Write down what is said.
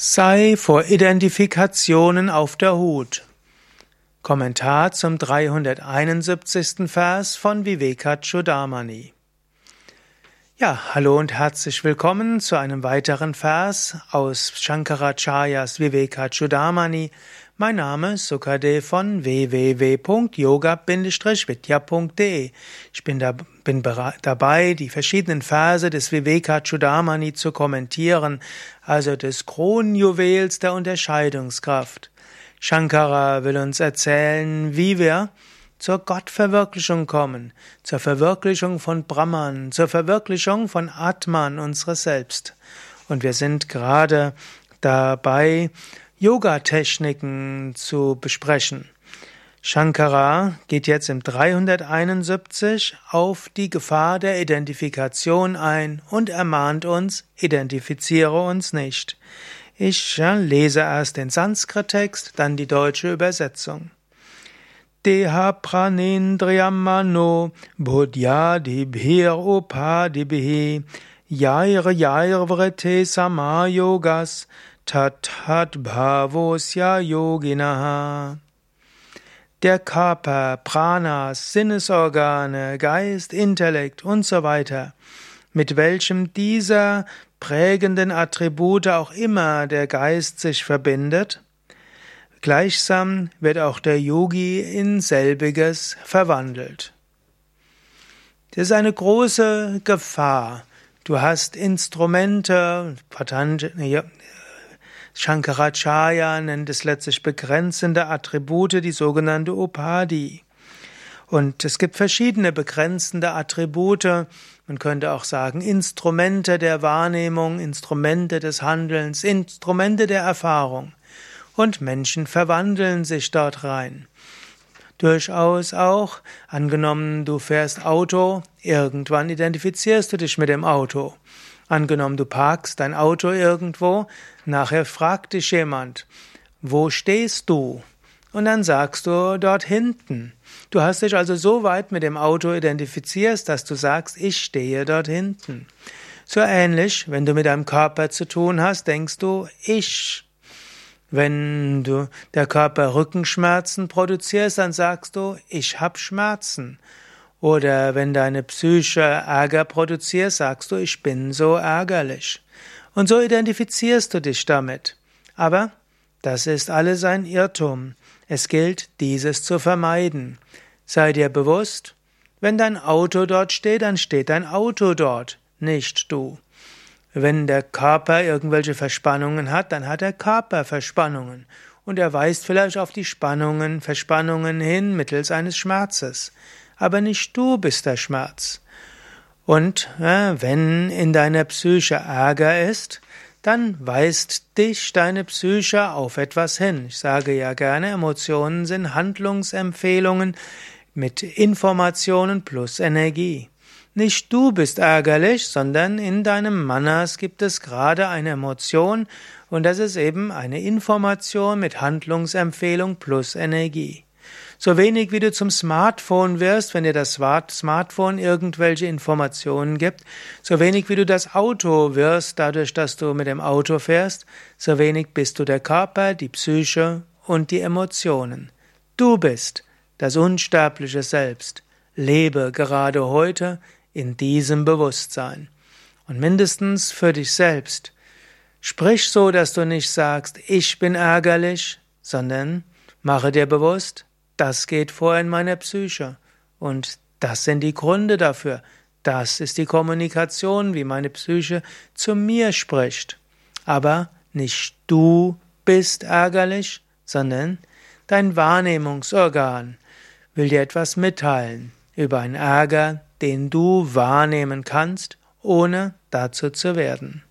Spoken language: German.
Sei vor Identifikationen auf der Hut. Kommentar zum 371. Vers von Vivekachudamani. Ja, hallo und herzlich willkommen zu einem weiteren Vers aus Shankaracharyas Vivekachudamani. Mein Name ist Sukade von www.yoga-vidya.de. Ich bin, da, bin dabei, die verschiedenen Verse des Vivekachudamani zu kommentieren, also des Kronjuwels der Unterscheidungskraft. Shankara will uns erzählen, wie wir zur Gottverwirklichung kommen, zur Verwirklichung von Brahman, zur Verwirklichung von Atman, unseres Selbst. Und wir sind gerade dabei, Yoga-Techniken zu besprechen. Shankara geht jetzt im 371 auf die Gefahr der Identifikation ein und ermahnt uns, identifiziere uns nicht. Ich lese erst den Sanskrit-Text, dann die deutsche Übersetzung. Deha pranendriyamano buddhyadibhir upadibhi yair yair vrete samayogas tat bhavosya yoginaha. Der Körper, Pranas, Sinnesorgane, Geist, Intellekt und so weiter, mit welchem dieser prägenden Attribute auch immer der Geist sich verbindet, gleichsam wird auch der Yogi in selbiges verwandelt. Das ist eine große Gefahr. Du hast Instrumente, Shankaracharya nennt es letztlich begrenzende Attribute, die sogenannte Upadi. Und es gibt verschiedene begrenzende Attribute. Man könnte auch sagen Instrumente der Wahrnehmung, Instrumente des Handelns, Instrumente der Erfahrung. Und Menschen verwandeln sich dort rein. Durchaus auch, angenommen du fährst Auto, irgendwann identifizierst du dich mit dem Auto. Angenommen, du parkst dein Auto irgendwo, nachher fragt dich jemand, wo stehst du? Und dann sagst du dort hinten. Du hast dich also so weit mit dem Auto identifizierst, dass du sagst, ich stehe dort hinten. So ähnlich, wenn du mit deinem Körper zu tun hast, denkst du, ich. Wenn du der Körper Rückenschmerzen produzierst, dann sagst du, ich hab Schmerzen. Oder wenn deine Psyche Ärger produziert, sagst du, ich bin so ärgerlich. Und so identifizierst du dich damit. Aber das ist alles ein Irrtum. Es gilt, dieses zu vermeiden. Sei dir bewusst, wenn dein Auto dort steht, dann steht dein Auto dort, nicht du. Wenn der Körper irgendwelche Verspannungen hat, dann hat der Körper Verspannungen. Und er weist vielleicht auf die Spannungen, Verspannungen hin mittels eines Schmerzes aber nicht du bist der Schmerz. Und äh, wenn in deiner Psyche Ärger ist, dann weist dich deine Psyche auf etwas hin. Ich sage ja gerne, Emotionen sind Handlungsempfehlungen mit Informationen plus Energie. Nicht du bist ärgerlich, sondern in deinem Manas gibt es gerade eine Emotion und das ist eben eine Information mit Handlungsempfehlung plus Energie. So wenig wie du zum Smartphone wirst, wenn dir das Smartphone irgendwelche Informationen gibt, so wenig wie du das Auto wirst, dadurch, dass du mit dem Auto fährst, so wenig bist du der Körper, die Psyche und die Emotionen. Du bist das unsterbliche Selbst. Lebe gerade heute in diesem Bewusstsein. Und mindestens für dich selbst. Sprich so, dass du nicht sagst, ich bin ärgerlich, sondern mache dir bewusst, das geht vor in meiner Psyche. Und das sind die Gründe dafür. Das ist die Kommunikation, wie meine Psyche zu mir spricht. Aber nicht du bist ärgerlich, sondern dein Wahrnehmungsorgan will dir etwas mitteilen über einen Ärger, den du wahrnehmen kannst, ohne dazu zu werden.